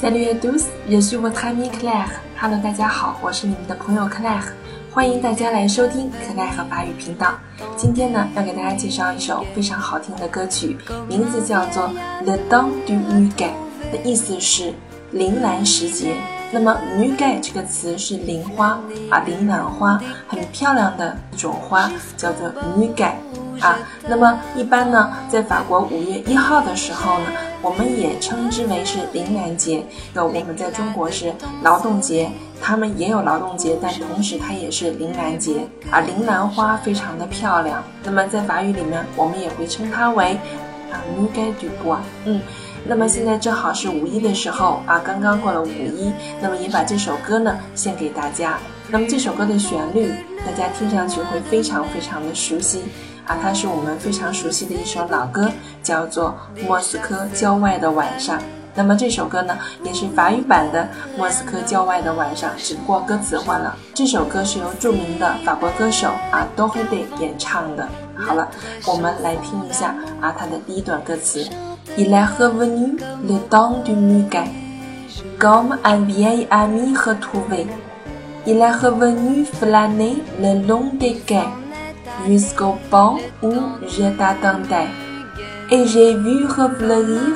senegalese 也学过 call me claire 大家好我是你们的朋友 claire 欢迎大家来收听克莱和法语频道。今天呢要给大家介绍一首非常好听的歌曲名字叫做 the dong dong mu gai 的意思是铃兰时节那么 mu gai 这个词是铃花啊铃兰花很漂亮的一种花叫做 mu gai 啊，那么一般呢，在法国五月一号的时候呢，我们也称之为是铃兰节。那我们在中国是劳动节，他们也有劳动节，但同时它也是铃兰节。啊，铃兰花非常的漂亮。那么在法语里面，我们也会称它为啊 Muguet du Bois。嗯，那么现在正好是五一的时候啊，刚刚过了五一，那么也把这首歌呢献给大家。那么这首歌的旋律，大家听上去会非常非常的熟悉。啊，它是我们非常熟悉的一首老歌，叫做《莫斯科郊外的晚上》。那么这首歌呢，也是法语版的《莫斯科郊外的晚上》，只不过歌词换了。这首歌是由著名的法国歌手啊多菲德演唱的。好了，我们来听一下啊它的第一段歌词：Il a vu le d'un du m u g a comme un vieil ami et tout vide. Il a vu flâner le long de la. Jusqu'au banc où je t'attendais. Et j'ai vu refleurir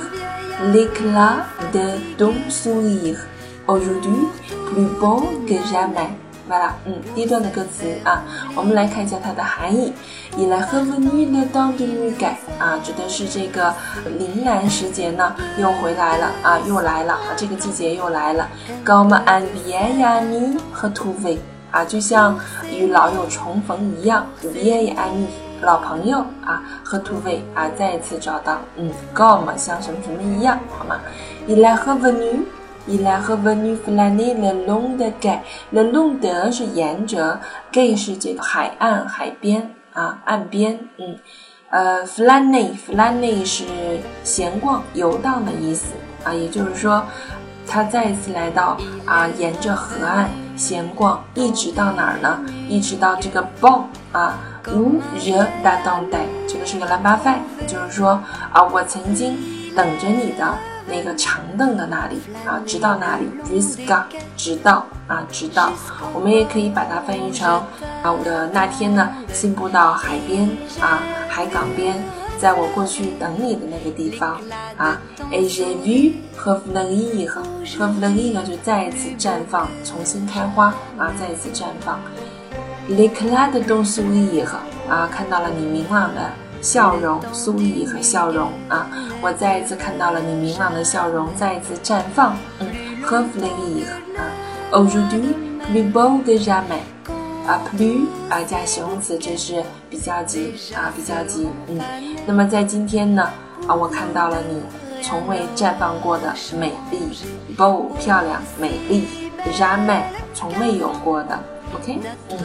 l'éclat de ton sourire, aujourd'hui plus beau que jamais. 完了，嗯，第一段的歌词啊，我们来看一下它的含义。以来和文女的当地女改啊，指的是这个铃兰时节呢，又回来了啊，又来了啊，这个季节又来了。高嘛安比亚尼和土匪。啊，就像与老友重逢一样，vie ami 老朋友啊，和土匪啊再一次找到，嗯，comme 像什么什么一样，好吗？Il est revenu，il est revenu flâner le long de quai，le long de 是沿着，quai 是这个海岸海边啊岸边，嗯，呃，flâner，flâner 是闲逛游荡的意思啊，也就是说，他再一次来到啊沿着河岸。闲逛一直到哪儿呢？一直到这个 bon 啊，无热大当代，这个是个蓝巴饭，就是说啊，我曾经等着你的那个长凳的那里啊，直到那里？risca，直到啊，直到。我们也可以把它翻译成啊，我的那天呢，信步到海边啊，海港边。在我过去等你的那个地方啊，A J V 和 Fleurir 和 Fleurir 就再一次绽放，重新开花啊，再一次绽放。L'éclat de ton s u i r 啊，看到了你明朗的笑容 s u i r 和笑容啊，我再一次看到了你明朗的笑容，再一次绽放。嗯，和 Fleurir 啊，Aujourd'hui plus beau que jamais。啊，plus 啊加形容词，这是比较级啊，比较级。嗯，那么在今天呢，啊，我看到了你从未绽放过的美丽，bo 漂亮美丽 ra man 从未有过的。OK，嗯，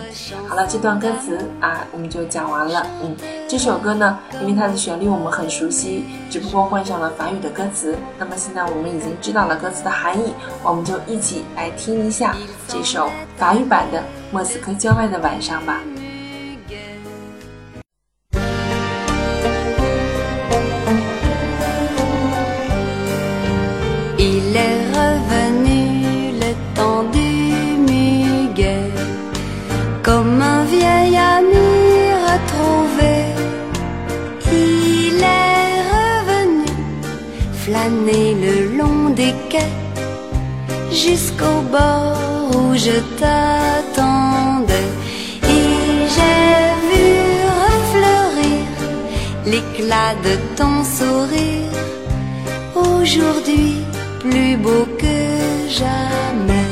好了，这段歌词啊，我们就讲完了。嗯，这首歌呢，因为它的旋律我们很熟悉，只不过换上了法语的歌词。那么现在我们已经知道了歌词的含义，我们就一起来听一下这首法语版的《莫斯科郊外的晚上》吧。Jusqu'au bord où je t'attendais et j'ai vu refleurir l'éclat de ton sourire aujourd'hui plus beau que jamais.